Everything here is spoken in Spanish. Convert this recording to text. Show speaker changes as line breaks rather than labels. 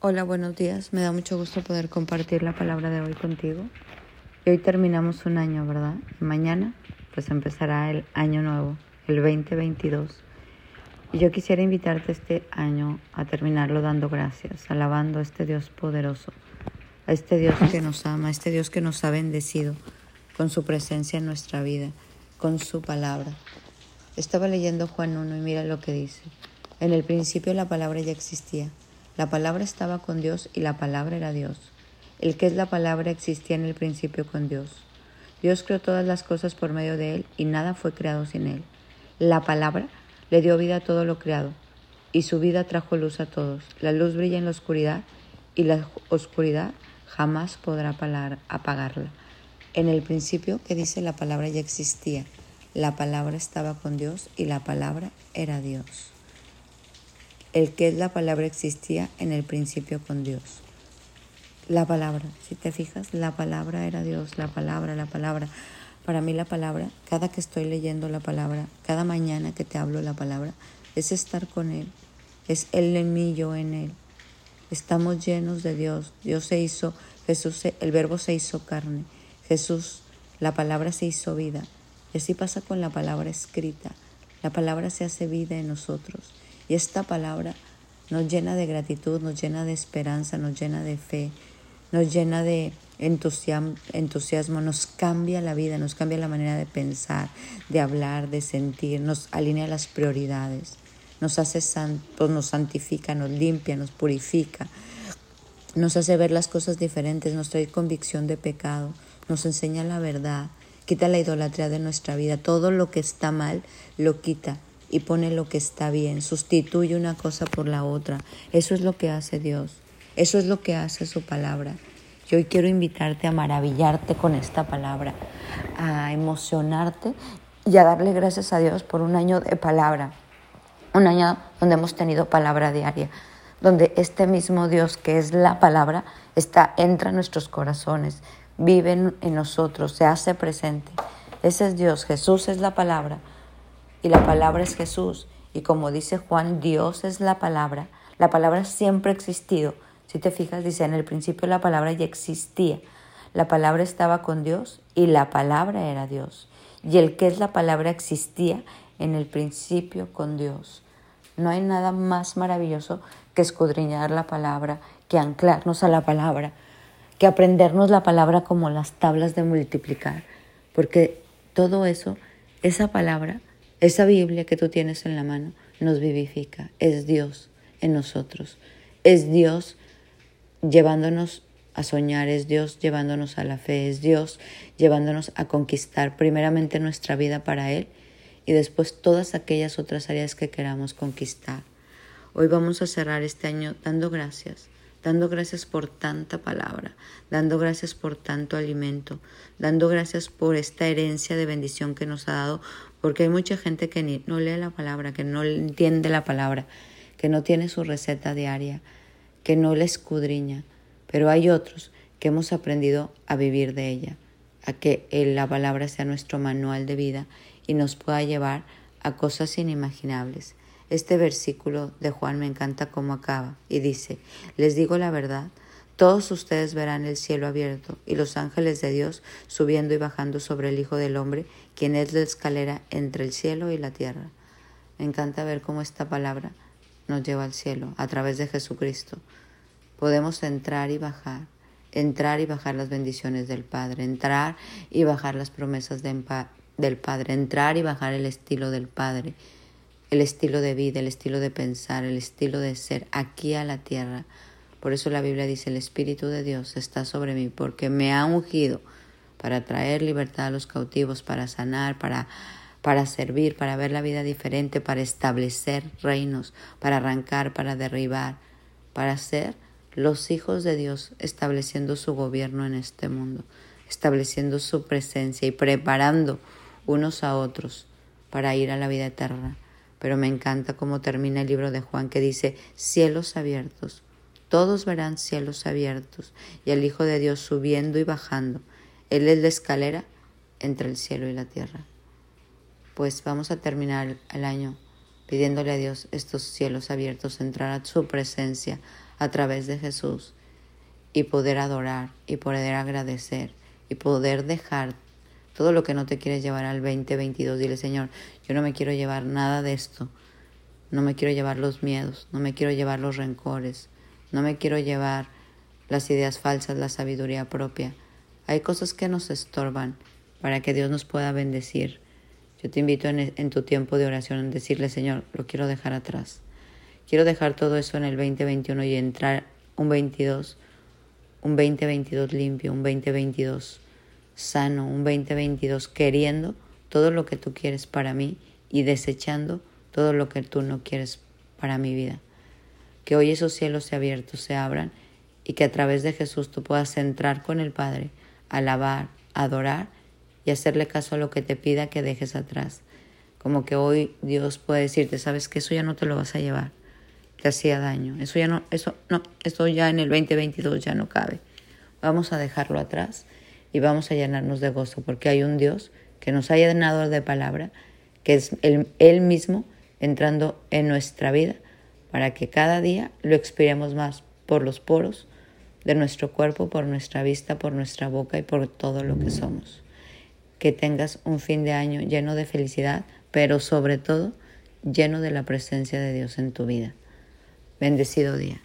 Hola, buenos días. Me da mucho gusto poder compartir la palabra de hoy contigo. Y hoy terminamos un año, ¿verdad? Mañana pues empezará el año nuevo, el 2022. Y yo quisiera invitarte este año a terminarlo dando gracias, alabando a este Dios poderoso, a este Dios que nos ama, a este Dios que nos ha bendecido con su presencia en nuestra vida, con su palabra. Estaba leyendo Juan 1 y mira lo que dice. En el principio la palabra ya existía la palabra estaba con Dios y la palabra era Dios. El que es la palabra existía en el principio con Dios. Dios creó todas las cosas por medio de Él y nada fue creado sin Él. La palabra le dio vida a todo lo creado y su vida trajo luz a todos. La luz brilla en la oscuridad y la oscuridad jamás podrá apagarla. En el principio que dice la palabra ya existía. La palabra estaba con Dios y la palabra era Dios. El que es la palabra existía en el principio con Dios. La palabra, si te fijas, la palabra era Dios, la palabra, la palabra. Para mí la palabra, cada que estoy leyendo la palabra, cada mañana que te hablo la palabra, es estar con Él. Es Él en mí, yo en Él. Estamos llenos de Dios. Dios se hizo, Jesús, el verbo se hizo carne. Jesús, la palabra se hizo vida. Y así pasa con la palabra escrita. La palabra se hace vida en nosotros. Y esta palabra nos llena de gratitud, nos llena de esperanza, nos llena de fe, nos llena de entusiasmo, nos cambia la vida, nos cambia la manera de pensar, de hablar, de sentir, nos alinea las prioridades, nos hace santos, nos santifica, nos limpia, nos purifica, nos hace ver las cosas diferentes, nos trae convicción de pecado, nos enseña la verdad, quita la idolatría de nuestra vida, todo lo que está mal lo quita y pone lo que está bien, sustituye una cosa por la otra. Eso es lo que hace Dios, eso es lo que hace su palabra. Y hoy quiero invitarte a maravillarte con esta palabra, a emocionarte y a darle gracias a Dios por un año de palabra, un año donde hemos tenido palabra diaria, donde este mismo Dios que es la palabra está entra en nuestros corazones, vive en nosotros, se hace presente. Ese es Dios, Jesús es la palabra y la palabra es Jesús. Y como dice Juan, Dios es la palabra. La palabra siempre ha existido. Si te fijas, dice, en el principio la palabra ya existía. La palabra estaba con Dios y la palabra era Dios. Y el que es la palabra existía en el principio con Dios. No hay nada más maravilloso que escudriñar la palabra, que anclarnos a la palabra, que aprendernos la palabra como las tablas de multiplicar. Porque todo eso, esa palabra, esa Biblia que tú tienes en la mano nos vivifica, es Dios en nosotros, es Dios llevándonos a soñar, es Dios llevándonos a la fe, es Dios llevándonos a conquistar primeramente nuestra vida para Él y después todas aquellas otras áreas que queramos conquistar. Hoy vamos a cerrar este año dando gracias, dando gracias por tanta palabra, dando gracias por tanto alimento, dando gracias por esta herencia de bendición que nos ha dado porque hay mucha gente que no lee la palabra, que no entiende la palabra, que no tiene su receta diaria, que no la escudriña, pero hay otros que hemos aprendido a vivir de ella, a que la palabra sea nuestro manual de vida y nos pueda llevar a cosas inimaginables. Este versículo de Juan me encanta cómo acaba y dice, les digo la verdad, todos ustedes verán el cielo abierto y los ángeles de Dios subiendo y bajando sobre el Hijo del Hombre, quien es la escalera entre el cielo y la tierra. Me encanta ver cómo esta palabra nos lleva al cielo a través de Jesucristo. Podemos entrar y bajar, entrar y bajar las bendiciones del Padre, entrar y bajar las promesas del Padre, entrar y bajar el estilo del Padre, el estilo de vida, el estilo de pensar, el estilo de ser aquí a la tierra por eso la Biblia dice, el Espíritu de Dios está sobre mí porque me ha ungido para traer libertad a los cautivos, para sanar, para, para servir, para ver la vida diferente, para establecer reinos, para arrancar, para derribar, para ser los hijos de Dios estableciendo su gobierno en este mundo, estableciendo su presencia y preparando unos a otros para ir a la vida eterna. Pero me encanta cómo termina el libro de Juan que dice cielos abiertos todos verán cielos abiertos y al Hijo de Dios subiendo y bajando. Él es la escalera entre el cielo y la tierra. Pues vamos a terminar el año pidiéndole a Dios estos cielos abiertos, entrar a su presencia, a través de Jesús y poder adorar y poder agradecer y poder dejar todo lo que no te quieres llevar al 2022. Dile, Señor, yo no me quiero llevar nada de esto. No me quiero llevar los miedos, no me quiero llevar los rencores, no me quiero llevar las ideas falsas, la sabiduría propia. Hay cosas que nos estorban para que Dios nos pueda bendecir. Yo te invito en, en tu tiempo de oración a decirle, Señor, lo quiero dejar atrás. Quiero dejar todo eso en el 2021 y entrar un 22, un 2022 limpio, un 2022 sano, un 2022 queriendo todo lo que tú quieres para mí y desechando todo lo que tú no quieres para mi vida. Que hoy esos cielos se abiertos, se abran y que a través de Jesús tú puedas entrar con el Padre, alabar, adorar y hacerle caso a lo que te pida que dejes atrás. Como que hoy Dios puede decirte, sabes que eso ya no te lo vas a llevar, te hacía daño, eso ya no, eso no, eso ya en el 2022 ya no cabe. Vamos a dejarlo atrás y vamos a llenarnos de gozo porque hay un Dios que nos ha llenado de palabra, que es Él, mismo entrando en nuestra vida para que cada día lo expiremos más por los poros de nuestro cuerpo, por nuestra vista, por nuestra boca y por todo lo que somos. Que tengas un fin de año lleno de felicidad, pero sobre todo lleno de la presencia de Dios en tu vida. Bendecido día.